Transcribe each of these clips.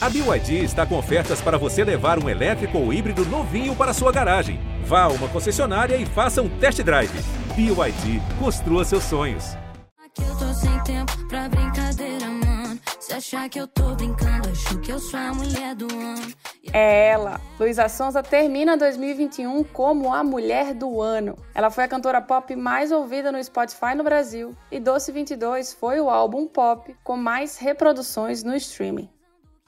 A BYD está com ofertas para você levar um elétrico ou híbrido novinho para sua garagem. Vá a uma concessionária e faça um test drive. BYD, construa seus sonhos. Aqui eu tô sem tempo pra brincadeira, mano. Se achar que eu tô brincando, acho que eu sou a mulher do ano. É ela. Luísa Sonza termina 2021 como a mulher do ano. Ela foi a cantora pop mais ouvida no Spotify no Brasil e Doce 22 foi o álbum pop com mais reproduções no streaming.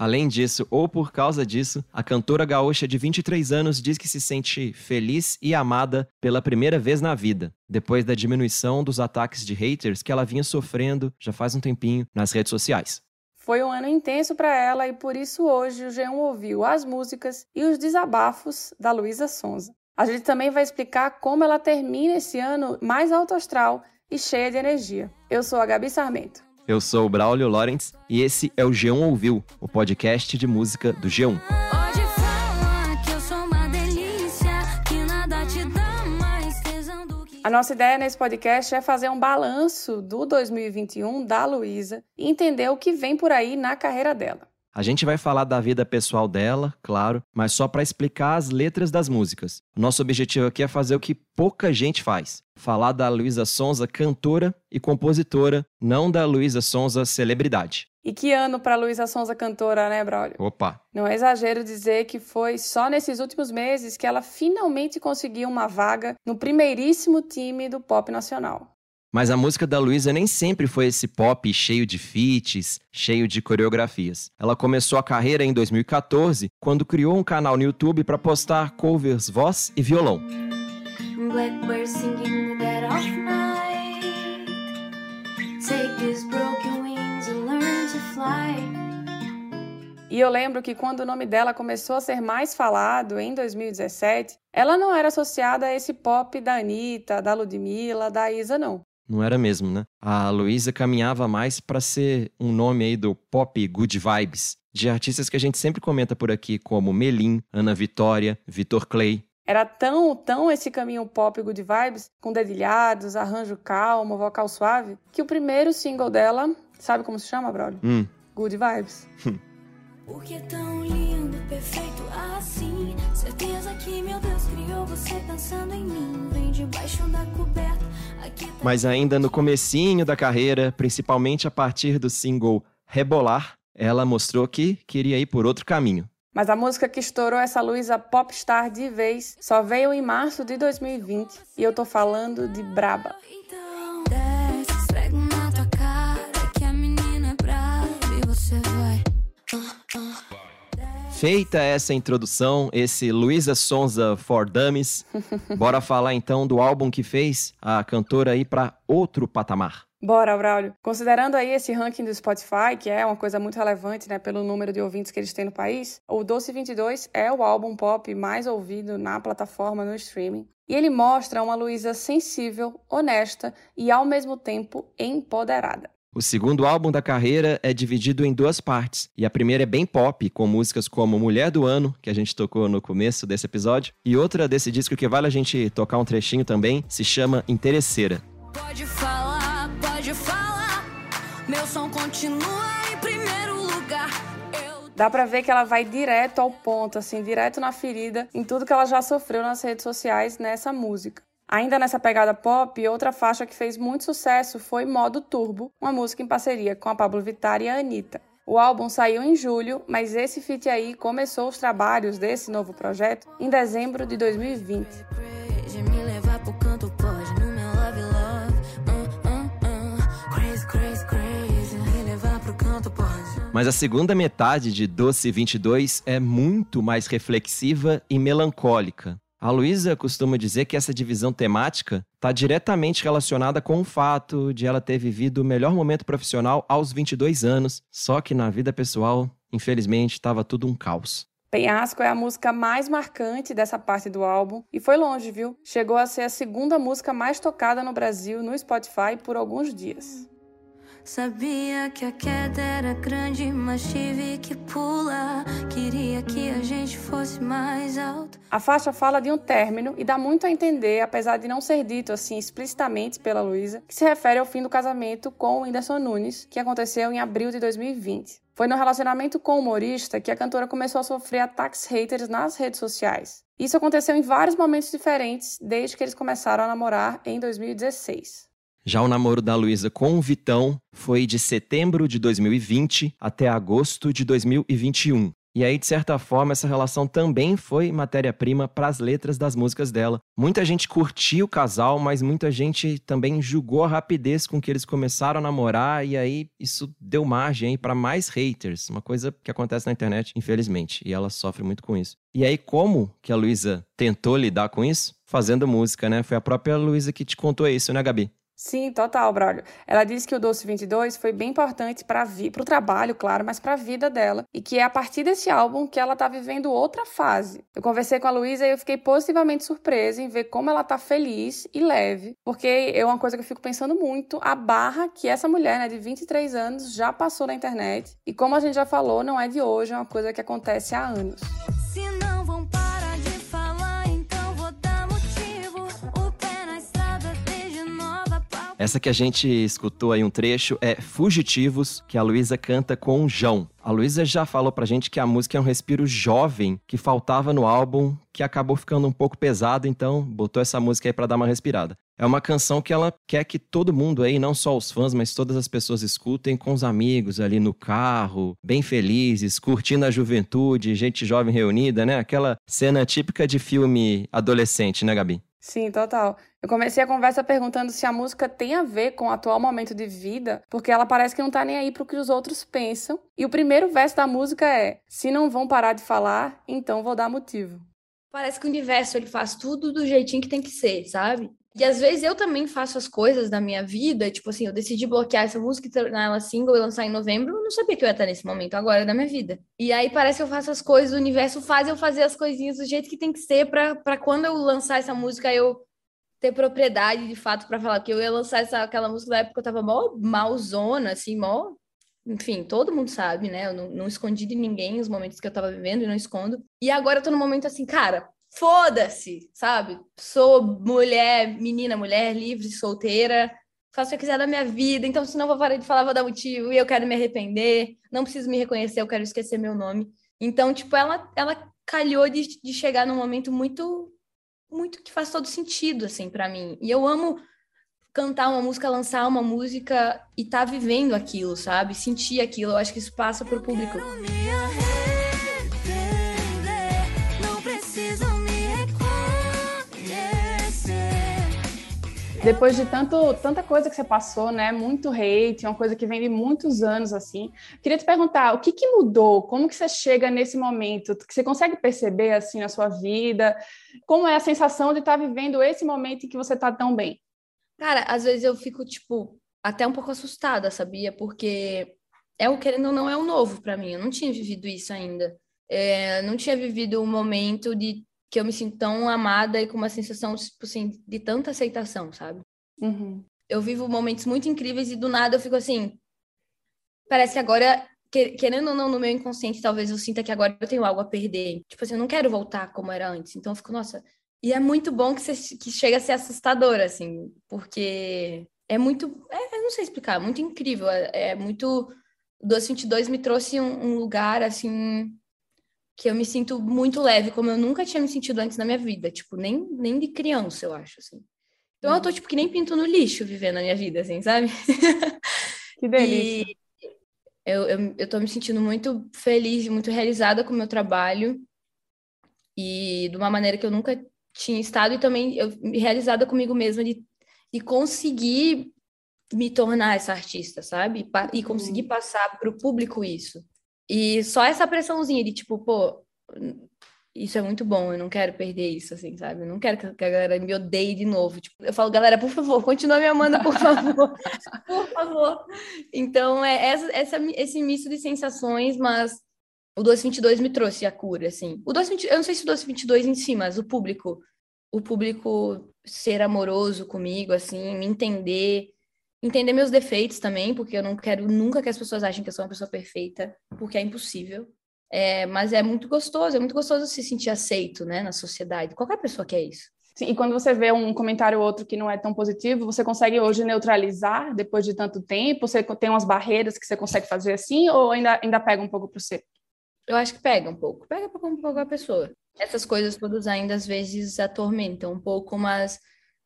Além disso, ou por causa disso, a cantora gaúcha de 23 anos diz que se sente feliz e amada pela primeira vez na vida, depois da diminuição dos ataques de haters que ela vinha sofrendo já faz um tempinho nas redes sociais. Foi um ano intenso para ela e por isso hoje o G1 ouviu as músicas e os desabafos da Luísa Sonza. A gente também vai explicar como ela termina esse ano mais alto astral e cheia de energia. Eu sou a Gabi Sarmento. Eu sou o Braulio Lawrence e esse é o G1 Ouviu, o podcast de música do G1. Pode falar que eu sou uma delícia, que nada te dá mais tesão do que. A nossa ideia nesse podcast é fazer um balanço do 2021 da Luísa e entender o que vem por aí na carreira dela. A gente vai falar da vida pessoal dela, claro, mas só para explicar as letras das músicas. Nosso objetivo aqui é fazer o que pouca gente faz: falar da Luísa Sonza, cantora e compositora, não da Luísa Sonza, celebridade. E que ano para Luísa Sonza cantora, né, Braulio? Opa! Não é exagero dizer que foi só nesses últimos meses que ela finalmente conseguiu uma vaga no primeiríssimo time do pop nacional. Mas a música da Luísa nem sempre foi esse pop cheio de feats, cheio de coreografias. Ela começou a carreira em 2014, quando criou um canal no YouTube para postar covers voz e violão. E eu lembro que quando o nome dela começou a ser mais falado, em 2017, ela não era associada a esse pop da Anitta, da Ludmilla, da Isa, não. Não era mesmo, né? A Luísa caminhava mais para ser um nome aí do pop good vibes, de artistas que a gente sempre comenta por aqui, como Melim, Ana Vitória, Vitor Clay. Era tão, tão esse caminho pop good vibes, com dedilhados, arranjo calmo, vocal suave, que o primeiro single dela, sabe como se chama, Braulio? Hum, Good Vibes. Por que tão lindo, perfeito assim? Certeza que meu Deus criou você pensando em mim. Debaixo da coberta. Aqui tá mas ainda no comecinho da carreira, principalmente a partir do single Rebolar, ela mostrou que queria ir por outro caminho. Mas a música que estourou essa Luísa popstar de vez só veio em março de 2020 e eu tô falando de Braba. Então, Feita essa introdução, esse Luísa Sonza for Dummies, bora falar então do álbum que fez a cantora ir para outro patamar. Bora, Braulio. Considerando aí esse ranking do Spotify, que é uma coisa muito relevante, né, pelo número de ouvintes que eles têm no país, o Doce 22 é o álbum pop mais ouvido na plataforma no streaming. E ele mostra uma Luísa sensível, honesta e ao mesmo tempo empoderada. O segundo álbum da carreira é dividido em duas partes, e a primeira é bem pop, com músicas como Mulher do Ano, que a gente tocou no começo desse episódio, e outra desse disco que vale a gente tocar um trechinho também, se chama Interesseira. Pode falar, pode falar. Meu som continua em primeiro lugar. Eu Dá pra ver que ela vai direto ao ponto, assim, direto na ferida, em tudo que ela já sofreu nas redes sociais nessa música. Ainda nessa pegada pop, outra faixa que fez muito sucesso foi Modo Turbo, uma música em parceria com a Pablo Vittar e a Anitta. O álbum saiu em julho, mas esse feat aí começou os trabalhos desse novo projeto em dezembro de 2020. crazy, me levar pro canto pode no meu love love. Uh, uh, uh. Crazy, crazy, crazy, me levar pro canto pode. Mas a segunda metade de Doce 22 é muito mais reflexiva e melancólica. A Luísa costuma dizer que essa divisão temática está diretamente relacionada com o fato de ela ter vivido o melhor momento profissional aos 22 anos, só que na vida pessoal, infelizmente, estava tudo um caos. Penhasco é a música mais marcante dessa parte do álbum e foi longe, viu? Chegou a ser a segunda música mais tocada no Brasil no Spotify por alguns dias. Sabia que a queda era grande, mas tive que pular. Queria que a gente fosse mais alto. A faixa fala de um término e dá muito a entender, apesar de não ser dito assim explicitamente pela Luísa, que se refere ao fim do casamento com o Whindersson Nunes, que aconteceu em abril de 2020. Foi no relacionamento com o humorista que a cantora começou a sofrer ataques haters nas redes sociais. Isso aconteceu em vários momentos diferentes desde que eles começaram a namorar em 2016. Já o namoro da Luísa com o Vitão foi de setembro de 2020 até agosto de 2021. E aí, de certa forma, essa relação também foi matéria-prima para as letras das músicas dela. Muita gente curtiu o casal, mas muita gente também julgou a rapidez com que eles começaram a namorar, e aí isso deu margem para mais haters, uma coisa que acontece na internet, infelizmente, e ela sofre muito com isso. E aí, como que a Luísa tentou lidar com isso? Fazendo música, né? Foi a própria Luísa que te contou isso, né, Gabi? Sim, total, Braulio. Ela disse que o Doce 22 foi bem importante para o trabalho, claro, mas para a vida dela. E que é a partir desse álbum que ela tá vivendo outra fase. Eu conversei com a Luísa e eu fiquei positivamente surpresa em ver como ela tá feliz e leve. Porque é uma coisa que eu fico pensando muito, a barra que essa mulher, né, de 23 anos, já passou na internet. E como a gente já falou, não é de hoje, é uma coisa que acontece há anos. Essa que a gente escutou aí um trecho é Fugitivos, que a Luísa canta com o João. A Luísa já falou pra gente que a música é um respiro jovem que faltava no álbum, que acabou ficando um pouco pesado, então botou essa música aí pra dar uma respirada. É uma canção que ela quer que todo mundo aí, não só os fãs, mas todas as pessoas escutem com os amigos ali no carro, bem felizes, curtindo a juventude, gente jovem reunida, né? Aquela cena típica de filme adolescente, né, Gabi? Sim, total. Eu comecei a conversa perguntando se a música tem a ver com o atual momento de vida, porque ela parece que não tá nem aí pro que os outros pensam. E o primeiro verso da música é: Se não vão parar de falar, então vou dar motivo. Parece que o universo ele faz tudo do jeitinho que tem que ser, sabe? E às vezes eu também faço as coisas da minha vida, tipo assim, eu decidi bloquear essa música e tornar ela single e lançar em novembro, eu não sabia que eu ia estar nesse momento agora da minha vida. E aí parece que eu faço as coisas, o universo faz eu fazer as coisinhas do jeito que tem que ser para quando eu lançar essa música eu ter propriedade de fato para falar que eu ia lançar essa, aquela música da época eu tava mó malzona, assim, mó. Enfim, todo mundo sabe, né? Eu não, não escondi de ninguém os momentos que eu tava vivendo e não escondo. E agora eu tô no momento assim, cara, foda-se, sabe? Sou mulher, menina, mulher, livre, solteira, faço o que eu quiser da minha vida, então se não vou parar de falar, vou dar motivo, e eu quero me arrepender, não preciso me reconhecer, eu quero esquecer meu nome. Então, tipo, ela, ela calhou de, de chegar num momento muito, muito que faz todo sentido, assim, para mim. E eu amo cantar uma música, lançar uma música e tá vivendo aquilo, sabe? Sentir aquilo, eu acho que isso passa pro público. Depois de tanto, tanta coisa que você passou, né? Muito hate, uma coisa que vem de muitos anos, assim. Queria te perguntar, o que, que mudou? Como que você chega nesse momento? Você consegue perceber, assim, na sua vida? Como é a sensação de estar tá vivendo esse momento em que você está tão bem? Cara, às vezes eu fico, tipo, até um pouco assustada, sabia? Porque é o querendo ou não é o novo para mim. Eu não tinha vivido isso ainda. É, não tinha vivido um momento de que eu me sinto tão amada e com uma sensação, tipo assim, de tanta aceitação, sabe? Uhum. Eu vivo momentos muito incríveis e do nada eu fico assim. Parece que agora, querendo ou não, no meu inconsciente, talvez eu sinta que agora eu tenho algo a perder. Tipo assim, eu não quero voltar como era antes. Então eu fico, nossa. E é muito bom que, você, que chega a ser assustador, assim, porque é muito. É, eu não sei explicar, é muito incrível. É, é muito. O 222 me trouxe um, um lugar, assim, que eu me sinto muito leve, como eu nunca tinha me sentido antes na minha vida, tipo, nem, nem de criança, eu acho, assim. Então eu tô, tipo, que nem pinto no lixo vivendo a minha vida, assim, sabe? Que delícia. E eu, eu, eu tô me sentindo muito feliz, muito realizada com o meu trabalho e de uma maneira que eu nunca tinha estado e também eu, realizada comigo mesma de, de conseguir me tornar essa artista, sabe? E conseguir uhum. passar para o público isso. E só essa pressãozinha de tipo, pô, isso é muito bom, eu não quero perder isso, assim, sabe? Eu não quero que a galera me odeie de novo. Tipo, eu falo, galera, por favor, continua me amando, por favor. por favor. Então, é essa, essa, esse misto de sensações, mas o 222 me trouxe a cura, assim. O 222, eu não sei se o 222 em si, mas o público, o público ser amoroso comigo, assim, me entender, entender meus defeitos também, porque eu não quero nunca que as pessoas achem que eu sou uma pessoa perfeita, porque é impossível. É, mas é muito gostoso, é muito gostoso se sentir aceito, né, na sociedade. Qualquer pessoa quer isso. Sim, e quando você vê um comentário ou outro que não é tão positivo, você consegue hoje neutralizar depois de tanto tempo? Você tem umas barreiras que você consegue fazer assim ou ainda, ainda pega um pouco para você? Eu acho que pega um pouco, pega um pouco a pessoa. Essas coisas todas ainda às vezes atormentam um pouco, mas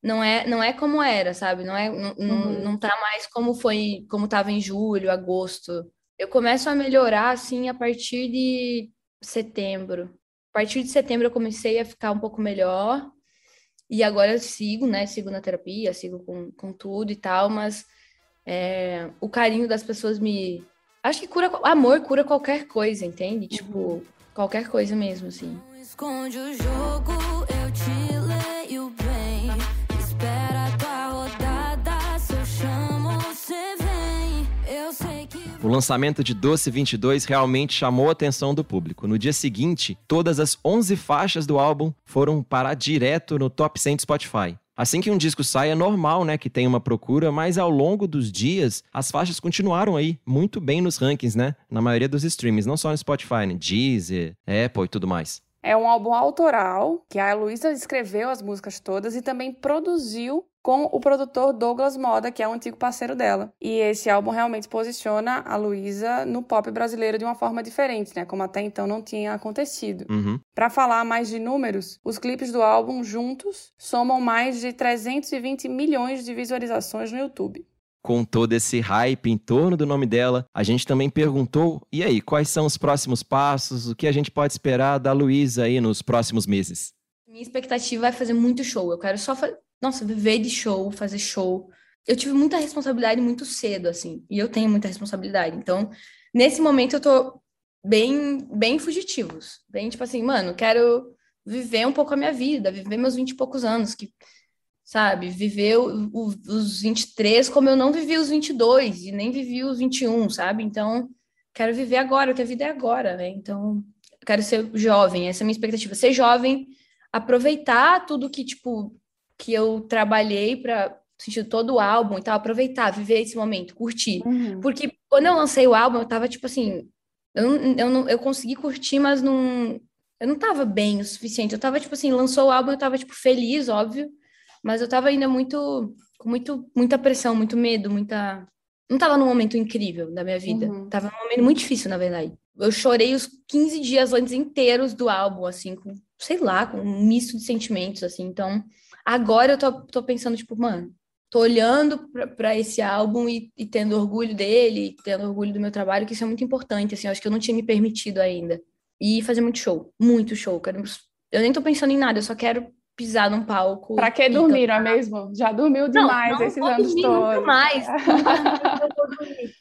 não é não é como era, sabe? Não é não, uhum. não tá mais como foi, como estava em julho, agosto. Eu começo a melhorar assim a partir de setembro. A partir de setembro eu comecei a ficar um pouco melhor. E agora eu sigo, né? Sigo na terapia, sigo com, com tudo e tal, mas é, o carinho das pessoas me. Acho que cura. Amor cura qualquer coisa, entende? Tipo, uhum. Qualquer coisa mesmo, assim. Esconde o jogo, eu te leio O lançamento de Doce 22 realmente chamou a atenção do público. No dia seguinte, todas as 11 faixas do álbum foram parar direto no top 100 do Spotify. Assim que um disco sai, é normal, né, que tenha uma procura, mas ao longo dos dias, as faixas continuaram aí muito bem nos rankings, né? Na maioria dos streams, não só no Spotify, né? Deezer, Apple e tudo mais. É um álbum autoral, que a Luísa escreveu as músicas todas e também produziu com o produtor Douglas Moda, que é um antigo parceiro dela. E esse álbum realmente posiciona a Luísa no pop brasileiro de uma forma diferente, né? Como até então não tinha acontecido. Uhum. Para falar mais de números, os clipes do álbum juntos somam mais de 320 milhões de visualizações no YouTube com todo esse hype em torno do nome dela, a gente também perguntou: e aí, quais são os próximos passos? O que a gente pode esperar da Luísa aí nos próximos meses? Minha expectativa é fazer muito show. Eu quero só, fazer, nossa, viver de show, fazer show. Eu tive muita responsabilidade muito cedo, assim, e eu tenho muita responsabilidade. Então, nesse momento, eu tô bem, bem fugitivos. Bem, tipo assim, mano, quero viver um pouco a minha vida, viver meus vinte e poucos anos, que sabe? Viver o, o, os 23 como eu não vivi os 22 e nem vivi os 21, sabe? Então, quero viver agora, porque a vida é agora, né? Então, quero ser jovem, essa é a minha expectativa. Ser jovem, aproveitar tudo que, tipo, que eu trabalhei para sentido todo o álbum e tal, aproveitar, viver esse momento, curtir. Uhum. Porque quando eu lancei o álbum, eu tava, tipo assim, eu, eu, não, eu consegui curtir, mas não... Eu não tava bem o suficiente. Eu tava, tipo assim, lançou o álbum, eu tava, tipo, feliz, óbvio, mas eu tava ainda muito, com muito, muita pressão, muito medo, muita. Não tava num momento incrível da minha vida. Uhum. Tava num momento muito difícil, na verdade. Eu chorei os 15 dias antes inteiros do álbum, assim, com, sei lá, com um misto de sentimentos, assim. Então, agora eu tô, tô pensando, tipo, mano, tô olhando para esse álbum e, e, tendo orgulho dele, tendo orgulho do meu trabalho, que isso é muito importante, assim, acho que eu não tinha me permitido ainda. E fazer muito show, muito show. Eu nem tô pensando em nada, eu só quero pisar num palco. Pra que dormir, não é mesmo? Já dormiu demais não, não esses anos todos. mais.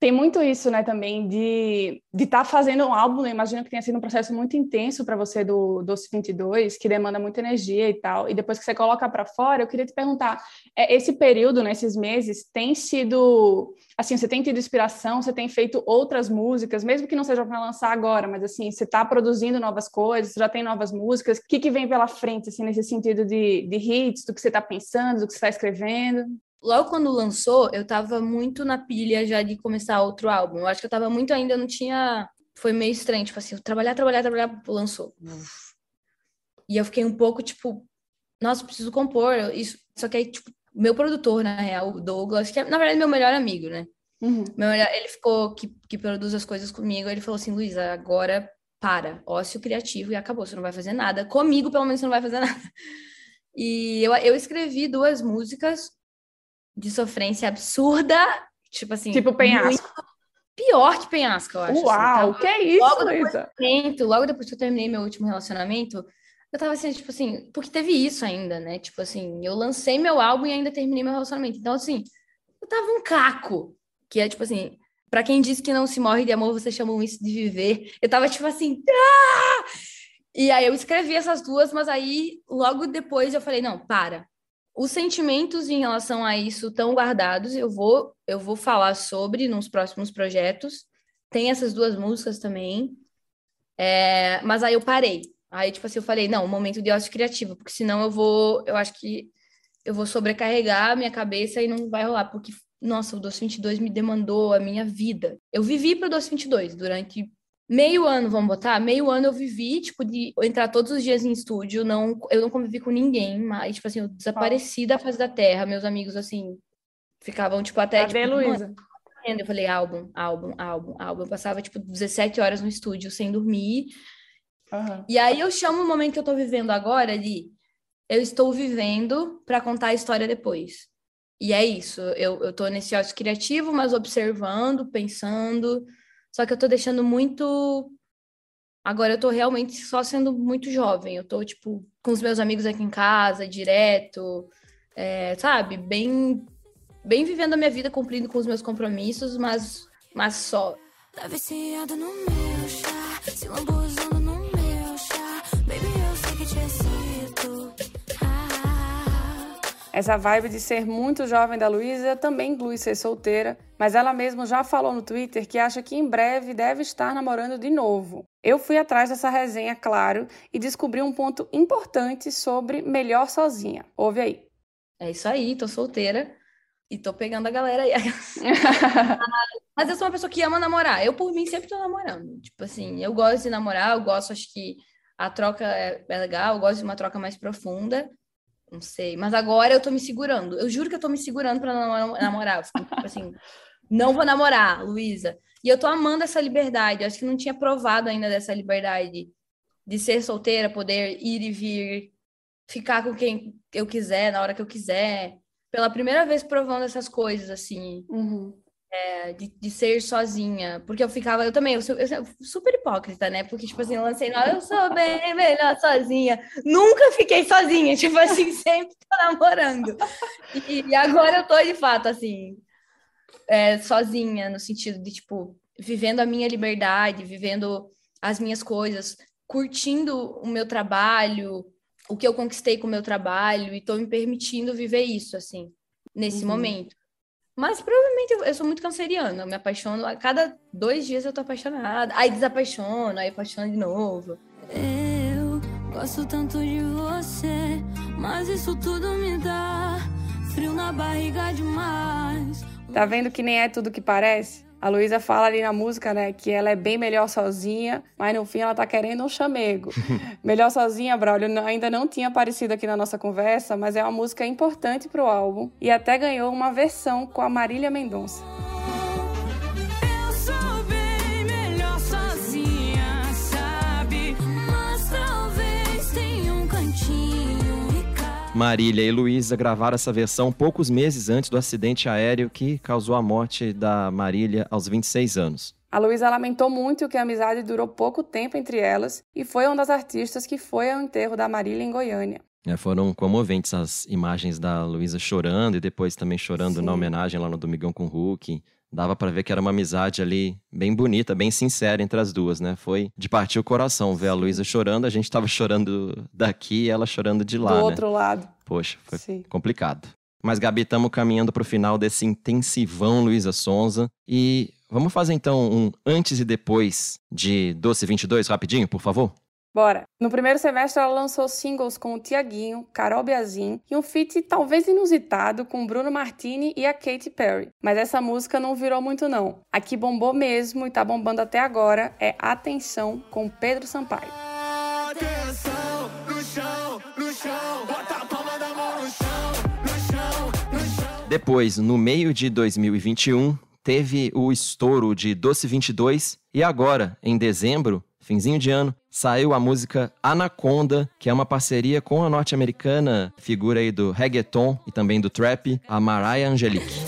Tem muito isso, né, também, de estar de tá fazendo um álbum, né? imagino que tenha sido um processo muito intenso para você do Doce 22, que demanda muita energia e tal, e depois que você coloca para fora, eu queria te perguntar, é, esse período, né, meses, tem sido, assim, você tem tido inspiração, você tem feito outras músicas, mesmo que não seja para lançar agora, mas assim, você está produzindo novas coisas, já tem novas músicas, o que, que vem pela frente, assim, nesse sentido de, de hits, do que você está pensando, do que você está escrevendo? Logo quando lançou, eu tava muito na pilha já de começar outro álbum. Eu acho que eu tava muito ainda, não tinha. Foi meio estranho, tipo assim, trabalhar, trabalhar, trabalhar, lançou. E eu fiquei um pouco tipo, nossa, preciso compor. Isso, só que aí, tipo, meu produtor, na real, o Douglas, que é, na verdade, meu melhor amigo, né? Uhum. Meu ele ficou, que, que produz as coisas comigo, ele falou assim, Luísa, agora para, ócio criativo e acabou, você não vai fazer nada. Comigo, pelo menos, você não vai fazer nada. E eu, eu escrevi duas músicas, de sofrência absurda, tipo assim. Tipo penhasco. Pior que penhasco, eu acho. Assim, Uau, assim, que é isso, logo depois, logo depois que eu terminei meu último relacionamento, eu tava assim, tipo assim, porque teve isso ainda, né? Tipo assim, eu lancei meu álbum e ainda terminei meu relacionamento. Então, assim, eu tava um caco, que é tipo assim, para quem diz que não se morre de amor, vocês chamam isso de viver. Eu tava tipo assim, ah! E aí eu escrevi essas duas, mas aí logo depois eu falei, não, para os sentimentos em relação a isso estão guardados, eu vou eu vou falar sobre nos próximos projetos. Tem essas duas músicas também. É, mas aí eu parei. Aí, tipo assim, eu falei, não, momento de ócio criativo, porque senão eu vou, eu acho que eu vou sobrecarregar a minha cabeça e não vai rolar, porque, nossa, o Doce 22 me demandou a minha vida. Eu vivi para o Doce 22 durante meio ano, vamos botar, meio ano eu vivi, tipo, de entrar todos os dias em estúdio, não, eu não convivi com ninguém, mas, tipo assim, eu desapareci da face da terra, meus amigos, assim, ficavam, tipo, até, Cadê, tipo, Luísa? eu falei, álbum, álbum, álbum, álbum, eu passava, tipo, 17 horas no estúdio sem dormir, Aham. e aí eu chamo o momento que eu tô vivendo agora de eu estou vivendo para contar a história depois. E é isso, eu, eu tô nesse ócio criativo, mas observando, pensando, só que eu tô deixando muito. Agora eu tô realmente só sendo muito jovem, eu tô, tipo, com os meus amigos aqui em casa, direto, é, sabe? Bem, bem vivendo a minha vida, cumprindo com os meus compromissos, mas, mas só. Tá viciado no meu chá, se lambuzando Essa vibe de ser muito jovem da Luísa também inclui ser solteira, mas ela mesma já falou no Twitter que acha que em breve deve estar namorando de novo. Eu fui atrás dessa resenha, claro, e descobri um ponto importante sobre melhor sozinha. Ouve aí. É isso aí, tô solteira e tô pegando a galera aí. Mas eu sou uma pessoa que ama namorar. Eu, por mim, sempre tô namorando. Tipo assim, eu gosto de namorar, eu gosto, acho que a troca é, é legal, eu gosto de uma troca mais profunda. Não sei. Mas agora eu tô me segurando. Eu juro que eu tô me segurando pra não namorar. Tipo assim, não vou namorar, Luísa. E eu tô amando essa liberdade. Eu acho que não tinha provado ainda dessa liberdade de ser solteira, poder ir e vir, ficar com quem eu quiser, na hora que eu quiser. Pela primeira vez provando essas coisas, assim Uhum. De, de ser sozinha, porque eu ficava, eu também, eu sou, eu sou super hipócrita, né? Porque, tipo assim, eu lancei, não, eu sou bem melhor sozinha. Nunca fiquei sozinha, tipo assim, sempre tô namorando. E, e agora eu tô, de fato, assim, é, sozinha, no sentido de, tipo, vivendo a minha liberdade, vivendo as minhas coisas, curtindo o meu trabalho, o que eu conquistei com o meu trabalho, e tô me permitindo viver isso, assim, nesse Uhum. momento. Mas provavelmente eu, eu sou muito canceriana, eu me apaixono, a cada dois dias eu tô apaixonada, aí desapaixono, aí apaixono de novo. eu gosto tanto de você, mas isso tudo me dá frio na barriga demais. Tá vendo que nem é tudo que parece? A Luísa fala ali na música, né, que ela é bem melhor sozinha, mas no fim ela tá querendo um chamego. melhor sozinha, Braulio, ainda não tinha aparecido aqui na nossa conversa, mas é uma música importante pro álbum e até ganhou uma versão com a Marília Mendonça. Marília e Luísa gravaram essa versão poucos meses antes do acidente aéreo que causou a morte da Marília aos 26 anos. A Luísa lamentou muito que a amizade durou pouco tempo entre elas e foi uma das artistas que foi ao enterro da Marília em Goiânia. É, foram comoventes as imagens da Luísa chorando e depois também chorando Sim. na homenagem lá no Domingão com o Hulk. Dava pra ver que era uma amizade ali bem bonita, bem sincera entre as duas, né? Foi de partir o coração ver a Luísa chorando, a gente tava chorando daqui e ela chorando de lá, Do né? outro lado. Poxa, foi Sim. complicado. Mas, Gabi, estamos caminhando para o final desse intensivão Luísa Sonza. E vamos fazer então um antes e depois de Doce 22, rapidinho, por favor? Bora! No primeiro semestre, ela lançou singles com o Tiaguinho, Carol Biazin e um feat talvez inusitado com Bruno Martini e a Katy Perry. Mas essa música não virou muito não. A que bombou mesmo e tá bombando até agora é Atenção com Pedro Sampaio. Atenção no chão, no chão, bota a palma da mão no chão, no chão, no chão. Depois, no meio de 2021, teve o estouro de Doce 22 e agora, em dezembro, finzinho de ano, saiu a música Anaconda, que é uma parceria com a norte-americana figura aí do reggaeton e também do trap, a Mariah Angelique.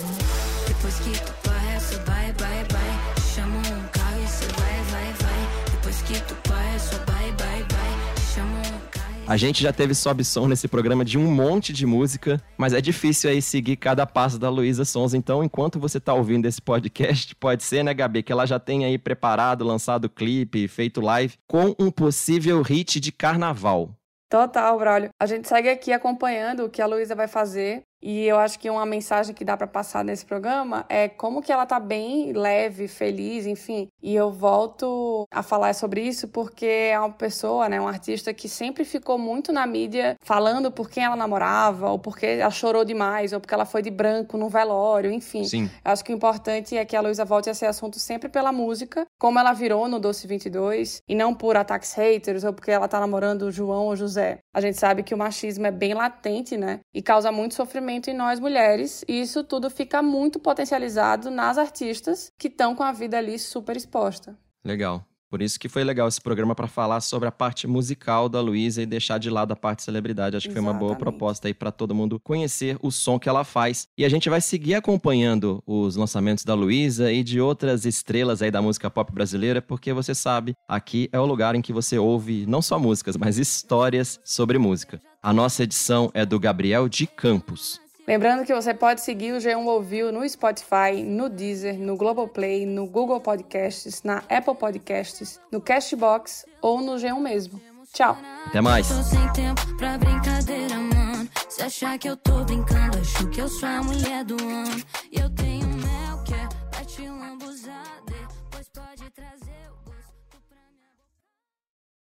A gente já teve sobe som nesse programa de um monte de música, mas é difícil aí seguir cada passo da Luísa Sons. Então, enquanto você tá ouvindo esse podcast, pode ser, né, Gabi, que ela já tenha aí preparado, lançado clipe, feito live com um possível hit de carnaval. Total, Braulio. A gente segue aqui acompanhando o que a Luísa vai fazer. E eu acho que uma mensagem que dá para passar nesse programa é como que ela tá bem leve, feliz, enfim. E eu volto a falar sobre isso porque é uma pessoa, né, um artista que sempre ficou muito na mídia falando por quem ela namorava, ou porque ela chorou demais, ou porque ela foi de branco no velório, enfim. Sim. Eu acho que o importante é que a Luísa volte a ser assunto sempre pela música, como ela virou no Doce 22, e não por ataques haters ou porque ela tá namorando o João ou José. A gente sabe que o machismo é bem latente, né? E causa muito sofrimento em nós mulheres, e isso tudo fica muito potencializado nas artistas que estão com a vida ali super exposta. Legal. Por isso que foi legal esse programa para falar sobre a parte musical da Luísa e deixar de lado a parte celebridade. Acho que foi uma boa Exatamente. proposta aí para todo mundo conhecer o som que ela faz. E a gente vai seguir acompanhando os lançamentos da Luísa e de outras estrelas aí da música pop brasileira, porque você sabe, aqui é o lugar em que você ouve não só músicas, mas histórias sobre música. A nossa edição é do Gabriel de Campos. Lembrando que você pode seguir o G1 Ouviu no Spotify, no Deezer, no Global Play, no Google Podcasts, na Apple Podcasts, no Castbox ou no G1 mesmo. Tchau. Até mais. Tô sem tempo pra brincadeira, mano. Se achar que eu tô brincando, acho que eu sou a mulher do ano. Eu tenho mel que é pra te lambuzar.